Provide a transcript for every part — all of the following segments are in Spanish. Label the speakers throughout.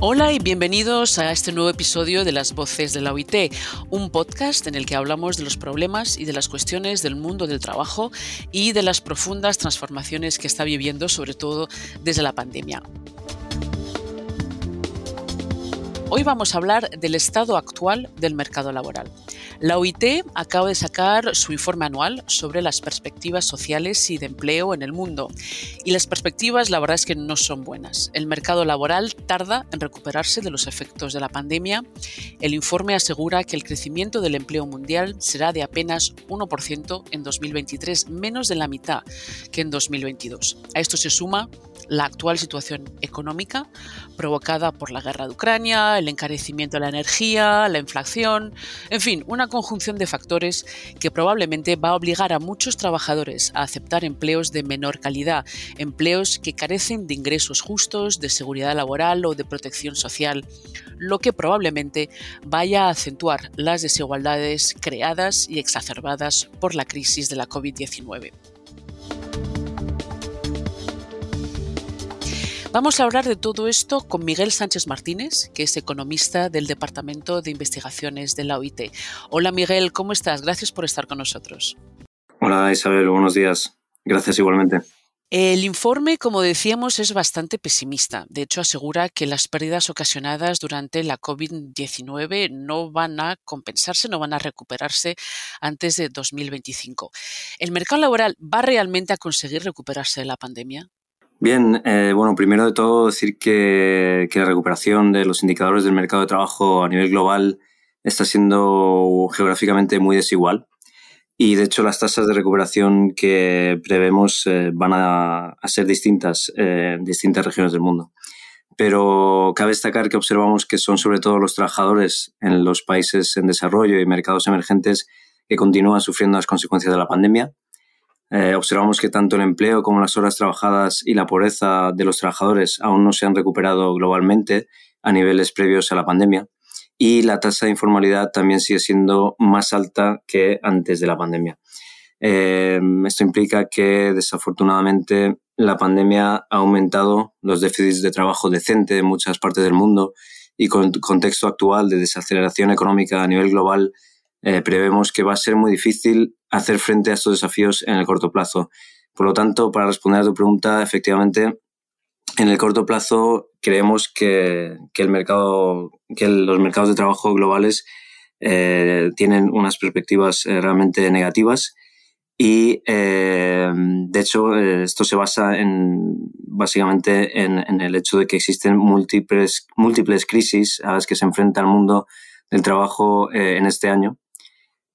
Speaker 1: Hola y bienvenidos a este nuevo episodio de Las Voces de la OIT, un podcast en el que hablamos de los problemas y de las cuestiones del mundo del trabajo y de las profundas transformaciones que está viviendo, sobre todo desde la pandemia. Hoy vamos a hablar del estado actual del mercado laboral. La OIT acaba de sacar su informe anual sobre las perspectivas sociales y de empleo en el mundo. Y las perspectivas, la verdad es que no son buenas. El mercado laboral tarda en recuperarse de los efectos de la pandemia. El informe asegura que el crecimiento del empleo mundial será de apenas 1% en 2023, menos de la mitad que en 2022. A esto se suma la actual situación económica provocada por la guerra de Ucrania, el encarecimiento de la energía, la inflación, en fin, una conjunción de factores que probablemente va a obligar a muchos trabajadores a aceptar empleos de menor calidad, empleos que carecen de ingresos justos, de seguridad laboral o de protección social, lo que probablemente vaya a acentuar las desigualdades creadas y exacerbadas por la crisis de la COVID-19. Vamos a hablar de todo esto con Miguel Sánchez Martínez, que es economista del Departamento de Investigaciones de la OIT. Hola Miguel, ¿cómo estás? Gracias por estar con nosotros.
Speaker 2: Hola Isabel, buenos días. Gracias igualmente.
Speaker 1: El informe, como decíamos, es bastante pesimista. De hecho, asegura que las pérdidas ocasionadas durante la COVID-19 no van a compensarse, no van a recuperarse antes de 2025. ¿El mercado laboral va realmente a conseguir recuperarse de la pandemia?
Speaker 2: Bien, eh, bueno, primero de todo decir que, la recuperación de los indicadores del mercado de trabajo a nivel global está siendo geográficamente muy desigual y de hecho las tasas de recuperación que prevemos eh, van a, ser distintas en distintas regiones del mundo. Pero cabe destacar que observamos que son sobre todo los trabajadores en los países en desarrollo y mercados emergentes que continúan sufriendo las consecuencias de la pandemia eh, observamos que tanto el empleo como las horas trabajadas y la pobreza de los trabajadores aún no se han recuperado globalmente a niveles previos a la pandemia y la tasa de informalidad también sigue siendo más alta que antes de la pandemia. Eh, esto implica que desafortunadamente la pandemia ha aumentado los déficits de trabajo decente en muchas partes del mundo y con el contexto actual de desaceleración económica a nivel global eh, prevemos que va a ser muy difícil hacer frente a estos desafíos en el corto plazo. Por lo tanto, para responder a tu pregunta, efectivamente, en el corto plazo creemos que, el mercado, que los mercados de trabajo globales eh, tienen unas perspectivas eh, realmente negativas y de hecho esto se basa en básicamente en, el hecho de que existen múltiples, múltiples crisis a las que se enfrenta el mundo del trabajo en este año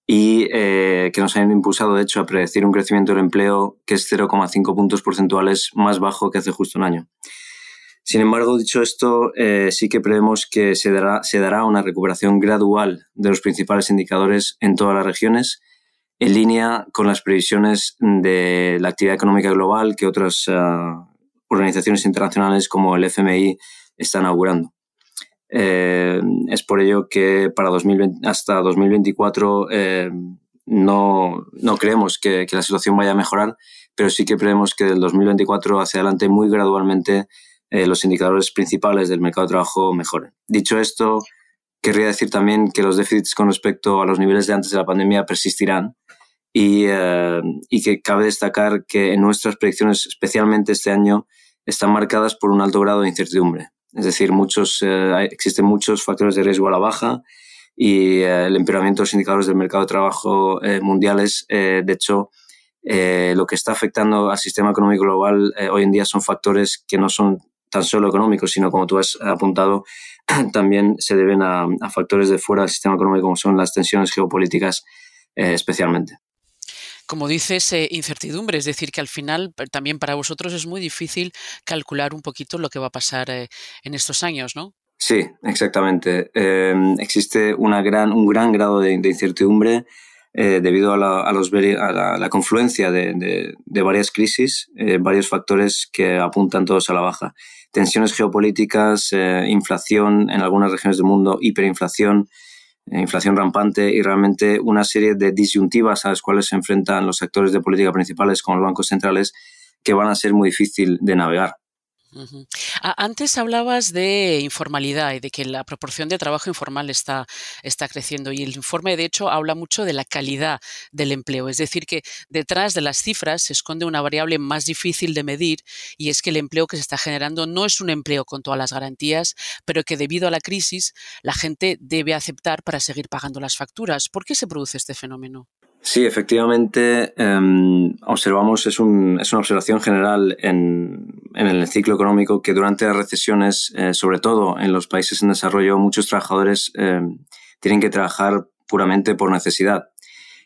Speaker 2: y eh, que nos han impulsado, de hecho, a predecir un crecimiento del empleo que es 0,5 puntos porcentuales más bajo que hace justo un año. Sin embargo, dicho esto, eh, sí que prevemos que se dará, una recuperación gradual de los principales indicadores en todas las regiones, en línea con las previsiones de la actividad económica global que otras ah, organizaciones internacionales como el FMI están augurando. Eh, es por ello que para 2020, hasta 2024 eh, no, no, creemos que, la situación vaya a mejorar, pero sí que creemos que del 2024 hacia adelante muy gradualmente eh, los indicadores principales del mercado de trabajo mejoren. Dicho esto, querría decir también que los déficits con respecto a los niveles de antes de la pandemia persistirán y, y que cabe destacar que nuestras predicciones, especialmente este año, están marcadas por un alto grado de incertidumbre. Es decir, muchos, eh, existen muchos factores de riesgo a la baja y eh, el empeoramiento de los indicadores del mercado de trabajo eh, mundiales, de hecho, lo que está afectando al sistema económico global hoy en día son factores que no son tan solo económicos, sino como tú has apuntado, también se deben a, a factores de fuera del sistema económico, como son las tensiones geopolíticas especialmente
Speaker 1: como dices, eh, incertidumbre, es decir, que al final también para vosotros es muy difícil calcular un poquito lo que va a pasar eh, en estos años, ¿no?
Speaker 2: Sí, exactamente. Em, existe una gran, un gran grado de, incertidumbre eh, debido a la, confluencia de, de varias crisis, varios factores que apuntan todos a la baja. Tensiones geopolíticas, inflación en algunas regiones del mundo, hiperinflación, eh, inflación rampante y realmente una serie de disyuntivas a las cuales se enfrentan los actores de política principales como los bancos centrales que van a ser muy difícil de navegar.
Speaker 1: Antes hablabas de informalidad y de que la proporción de trabajo informal está, está creciendo y el informe de hecho habla mucho de la calidad del empleo, es decir, que detrás de las cifras se esconde una variable más difícil de medir y es que el empleo que se está generando no es un empleo con todas las garantías, pero que debido a la crisis la gente debe aceptar para seguir pagando las facturas. ¿Por qué se produce este fenómeno?
Speaker 2: Sí, efectivamente, em, observamos, es, un, es, una observación general en, el ciclo económico que durante las recesiones, eh, sobre todo en los países en desarrollo, muchos trabajadores em, tienen que trabajar puramente por necesidad.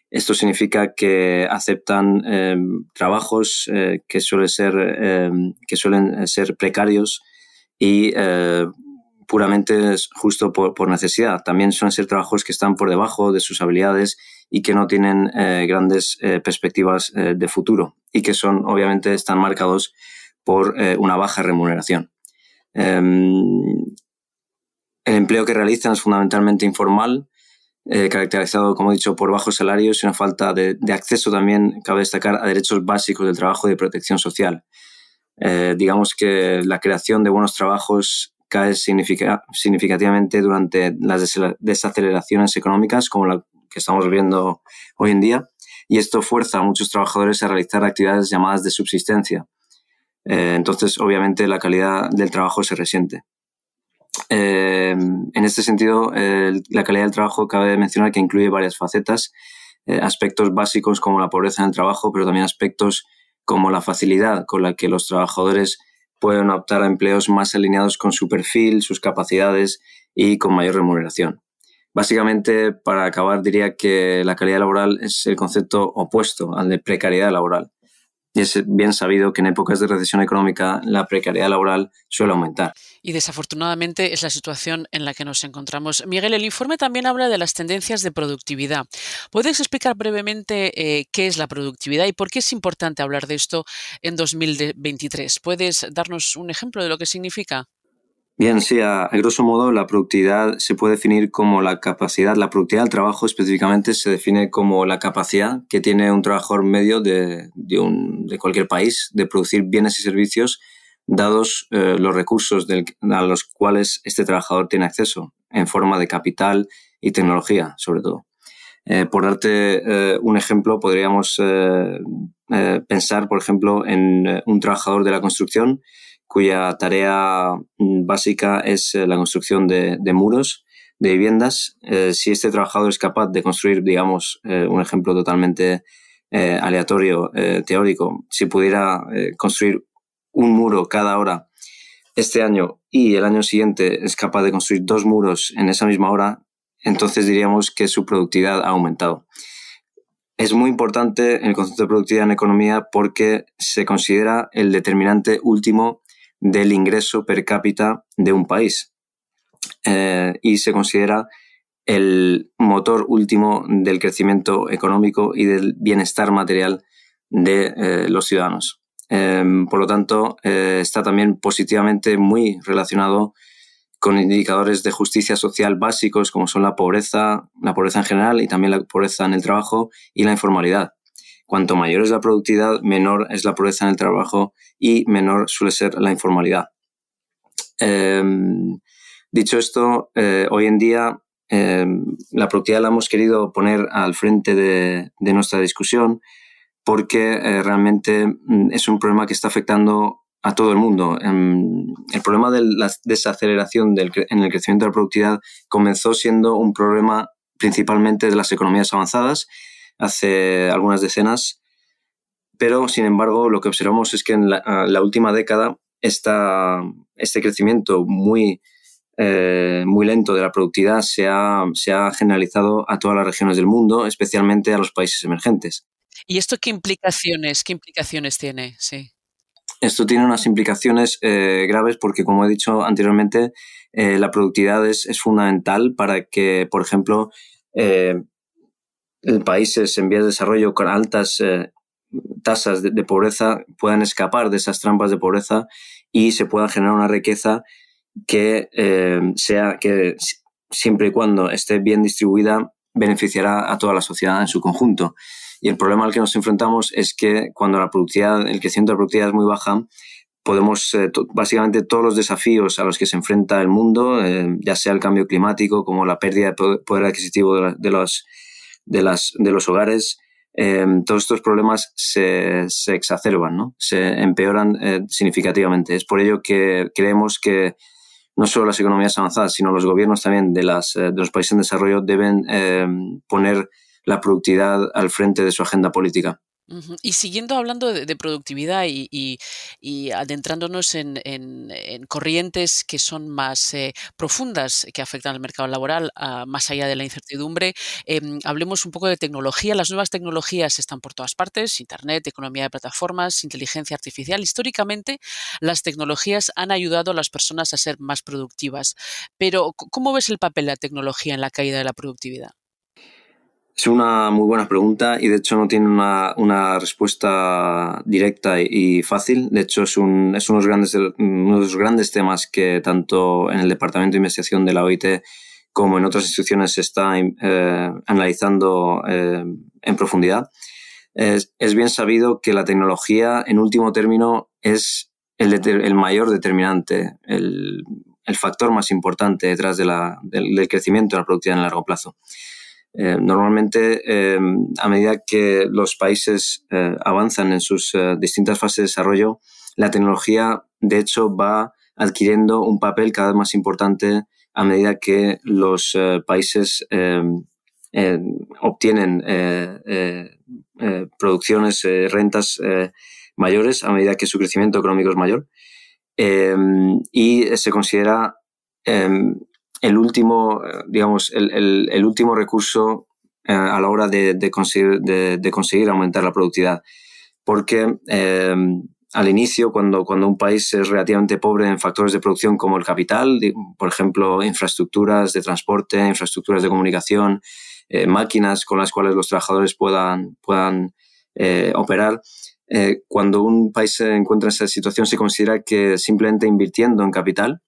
Speaker 2: Esto significa que aceptan em, trabajos eh, que, suele ser, que suelen ser precarios y puramente justo por, necesidad. También suelen ser trabajos que están por debajo de sus habilidades y que no tienen eh, grandes eh, perspectivas eh, de futuro y que son, obviamente, están marcados por una baja remuneración. Em, el empleo que realizan es fundamentalmente informal, caracterizado, como he dicho, por bajos salarios y una falta de, de, acceso también, cabe destacar, a derechos básicos del trabajo y de protección social. digamos que la creación de buenos trabajos cae significativamente durante las desaceleraciones económicas como la que estamos viviendo hoy en día y esto fuerza a muchos trabajadores a realizar actividades llamadas de subsistencia. Eh, entonces, obviamente, la calidad del trabajo se resiente. Eh, en este sentido, la calidad del trabajo cabe mencionar que incluye varias facetas, eh, aspectos básicos como la pobreza en el trabajo, pero también aspectos como la facilidad con la que los trabajadores pueden optar a empleos más alineados con su perfil, sus capacidades y con mayor remuneración. Básicamente, para acabar, diría que la calidad laboral es el concepto opuesto al de precariedad laboral. Y es bien sabido que en épocas de recesión económica la precariedad laboral suele aumentar.
Speaker 1: Y desafortunadamente es la situación en la que nos encontramos. Miguel, el informe también habla de las tendencias de productividad. ¿Puedes explicar brevemente eh, qué es la productividad y por qué es importante hablar de esto en 2023? ¿Puedes darnos un ejemplo de lo que significa?
Speaker 2: Bien, sí, a, grosso modo la productividad se puede definir como la capacidad, la productividad del trabajo específicamente se define como la capacidad que tiene un trabajador medio de, de, un, de cualquier país de producir bienes y servicios dados eh, los recursos del, a los cuales este trabajador tiene acceso en forma de capital y tecnología, sobre todo. Eh, por darte eh, un ejemplo, podríamos pensar, por ejemplo, en un trabajador de la construcción cuya tarea mm, básica es eh, la construcción de, muros de viviendas. Eh, si este trabajador es capaz de construir, digamos, eh, un ejemplo totalmente aleatorio, teórico, si pudiera construir un muro cada hora este año y el año siguiente es capaz de construir dos muros en esa misma hora, entonces diríamos que su productividad ha aumentado. Es muy importante el concepto de productividad en economía porque se considera el determinante último del ingreso per cápita de un país eh, y se considera el motor último del crecimiento económico y del bienestar material de eh, los ciudadanos. Em, por lo tanto, eh, está también positivamente muy relacionado con indicadores de justicia social básicos como son la pobreza, la pobreza en general y también la pobreza en el trabajo y la informalidad. Cuanto mayor es la productividad, menor es la pobreza en el trabajo y menor suele ser la informalidad. Em, dicho esto, eh, hoy en día em, la productividad la hemos querido poner al frente de, nuestra discusión porque eh, realmente mm, es un problema que está afectando a todo el mundo. Em, el problema de la desaceleración en el crecimiento de la productividad comenzó siendo un problema principalmente de las economías avanzadas hace algunas decenas, pero sin embargo lo que observamos es que en la, última década esta, este crecimiento muy, eh, muy lento de la productividad se ha, se ha generalizado a todas las regiones del mundo, especialmente a los países emergentes.
Speaker 1: ¿Y esto qué implicaciones, qué implicaciones tiene? Sí.
Speaker 2: Esto tiene unas implicaciones eh, graves porque, como he dicho anteriormente, eh, la productividad es, es, fundamental para que, por ejemplo, países en vías de desarrollo con altas eh, tasas de, pobreza puedan escapar de esas trampas de pobreza y se pueda generar una riqueza que eh, sea que siempre y cuando esté bien distribuida beneficiará a toda la sociedad en su conjunto. Y el problema al que nos enfrentamos es que cuando la productividad, el crecimiento de la productividad es muy baja, podemos, básicamente todos los desafíos a los que se enfrenta el mundo, ya sea el cambio climático, como la pérdida de poder adquisitivo de, los, de, las, de los hogares, todos estos problemas se, exacerban, ¿no? se empeoran significativamente. Es por ello que creemos que no solo las economías avanzadas, sino los gobiernos también de, las, de los países en desarrollo deben poner la productividad al frente de su agenda política.
Speaker 1: Y siguiendo hablando de, productividad y, adentrándonos en, corrientes que son más eh, profundas, que afectan al mercado laboral, ah, más allá de la incertidumbre, em, hablemos un poco de tecnología. Las nuevas tecnologías están por todas partes, Internet, economía de plataformas, inteligencia artificial. Históricamente, las tecnologías han ayudado a las personas a ser más productivas. Pero, ¿cómo ves el papel de la tecnología en la caída de la productividad?
Speaker 2: Es una muy buena pregunta y de hecho no tiene una, respuesta directa y, fácil. De hecho es, un, es uno, de los grandes, uno de los grandes temas que tanto en el Departamento de Investigación de la OIT como en otras instituciones se está eh, analizando eh, en profundidad. Es, bien sabido que la tecnología, en último término, es el, el mayor determinante, el, factor más importante detrás de la, del, del, crecimiento de la productividad en largo plazo. Eh, normalmente, eh, a medida que los países eh, avanzan en sus distintas fases de desarrollo, la tecnología, de hecho, va adquiriendo un papel cada vez más importante a medida que los países obtienen producciones, rentas mayores, a medida que su crecimiento económico es mayor. y se considera el último, eh, digamos, el, el, último recurso eh, a la hora de, de, conseguir, de, conseguir, aumentar la productividad. Porque eh, al inicio, cuando, cuando un país es relativamente pobre en factores de producción como el capital, por ejemplo, infraestructuras de transporte, infraestructuras de comunicación, máquinas con las cuales los trabajadores puedan, puedan operar, cuando un país se encuentra en esa situación se considera que simplemente invirtiendo en capital,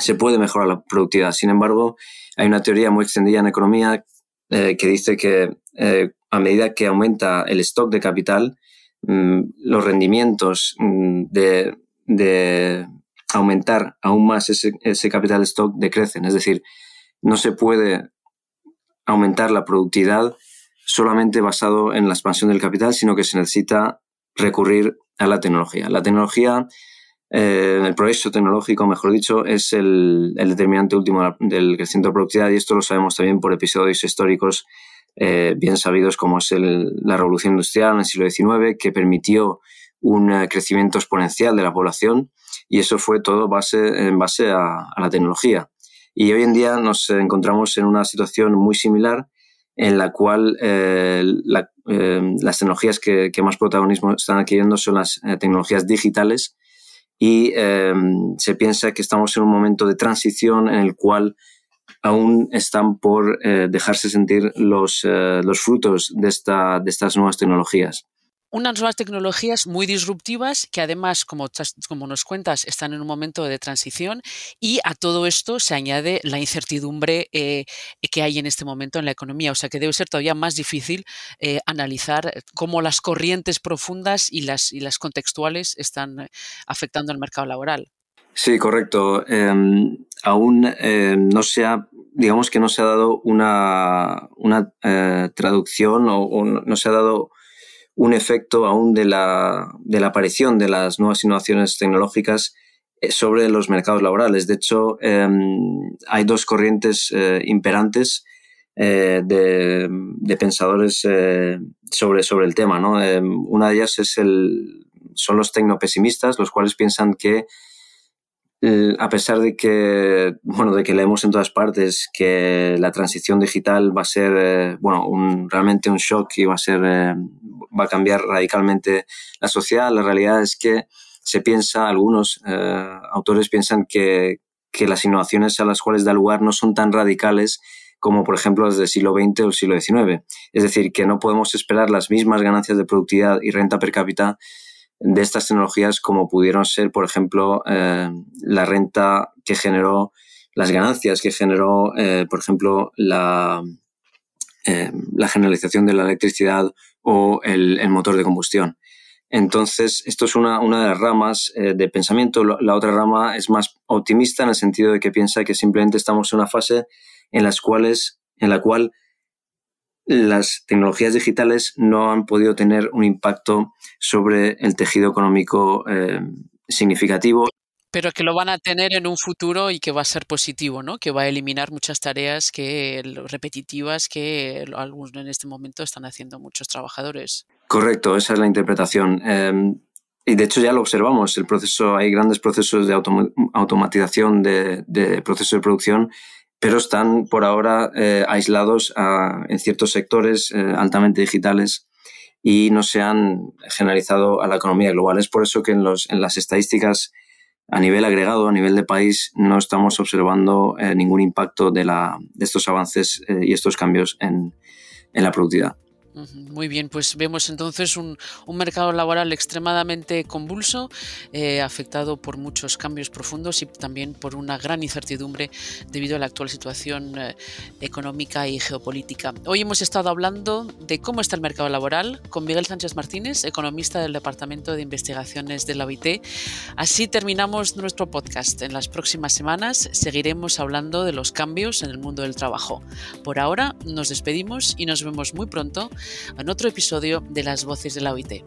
Speaker 2: se puede mejorar la productividad. Sin embargo, hay una teoría muy extendida en economía eh, que dice que eh, a medida que aumenta el stock de capital, mm, los rendimientos mm, de, aumentar aún más ese, ese capital stock decrecen. Es decir, no se puede aumentar la productividad solamente basado en la expansión del capital, sino que se necesita recurrir a la tecnología. La tecnología eh, el progreso tecnológico, mejor dicho, es el, determinante último del crecimiento de productividad y esto lo sabemos también por episodios históricos eh, bien sabidos como es la revolución industrial en el siglo XIX que permitió un eh, crecimiento exponencial de la población y eso fue todo base, en base a, la tecnología. Y hoy en día nos encontramos en una situación muy similar en la cual las tecnologías que, que, más protagonismo están adquiriendo son las tecnologías digitales y em, se piensa que estamos en un momento de transición en el cual aún están por eh, dejarse sentir los, eh, los frutos de, esta, de estas nuevas tecnologías
Speaker 1: unas nuevas tecnologías muy disruptivas que además, como, nos cuentas, están en un momento de transición y a todo esto se añade la incertidumbre eh, que hay en este momento en la economía. O sea que debe ser todavía más difícil eh, analizar cómo las corrientes profundas y las, y las contextuales están eh, afectando al mercado laboral.
Speaker 2: Sí, correcto. Em, aún no se ha, digamos que no se ha dado una, una traducción o no se ha dado un efecto aún de la, aparición de las nuevas innovaciones tecnológicas eh, sobre los mercados laborales. De hecho, em, hay dos corrientes eh, imperantes eh, de, pensadores sobre, el tema. Em, una de ellas es el, son los tecnopesimistas, los cuales piensan que a pesar de que, bueno, de que leemos en todas partes que la transición digital va a ser, bueno, realmente un shock y va a ser, va a cambiar radicalmente la sociedad, la realidad es que se piensa, algunos autores piensan que, que las innovaciones a las cuales da lugar no son tan radicales como por ejemplo las del siglo XX o el siglo XIX. Es decir, que no podemos esperar las mismas ganancias de productividad y renta per cápita de estas tecnologías como pudieron ser, por ejemplo, eh, la renta que generó, las ganancias que generó, eh, por ejemplo, la, eh, la generalización de la electricidad o el, motor de combustión. Entonces, esto es una, una de las ramas eh, de pensamiento. La otra rama es más optimista en el sentido de que piensa que simplemente estamos en una fase en, las cuales, en la cual las tecnologías digitales no han podido tener un impacto sobre el tejido económico eh, significativo.
Speaker 1: Pero que lo van a tener en un futuro y que va a ser positivo, ¿no? Que va a eliminar muchas tareas que repetitivas que algunos en este momento están haciendo muchos trabajadores.
Speaker 2: Correcto, esa es la interpretación. Em, y de hecho ya lo observamos, el proceso, hay grandes procesos de automatización de, de procesos de producción, pero están por ahora eh, aislados en ciertos sectores eh, altamente digitales y no se han generalizado a la economía global. Es por eso que en, los, en las estadísticas a nivel agregado, a nivel de país, no estamos observando eh, ningún impacto de, la, de estos avances y estos cambios en la productividad.
Speaker 1: Muy bien, pues vemos entonces un, mercado laboral extremadamente convulso, eh, afectado por muchos cambios profundos y también por una gran incertidumbre debido a la actual situación eh, económica y geopolítica. Hoy hemos estado hablando de cómo está el mercado laboral con Miguel Sánchez Martínez, economista del Departamento de Investigaciones de la OIT. Así terminamos nuestro podcast. En las próximas semanas seguiremos hablando de los cambios en el mundo del trabajo. Por ahora nos despedimos y nos vemos muy pronto en otro episodio de Las Voces de la OIT.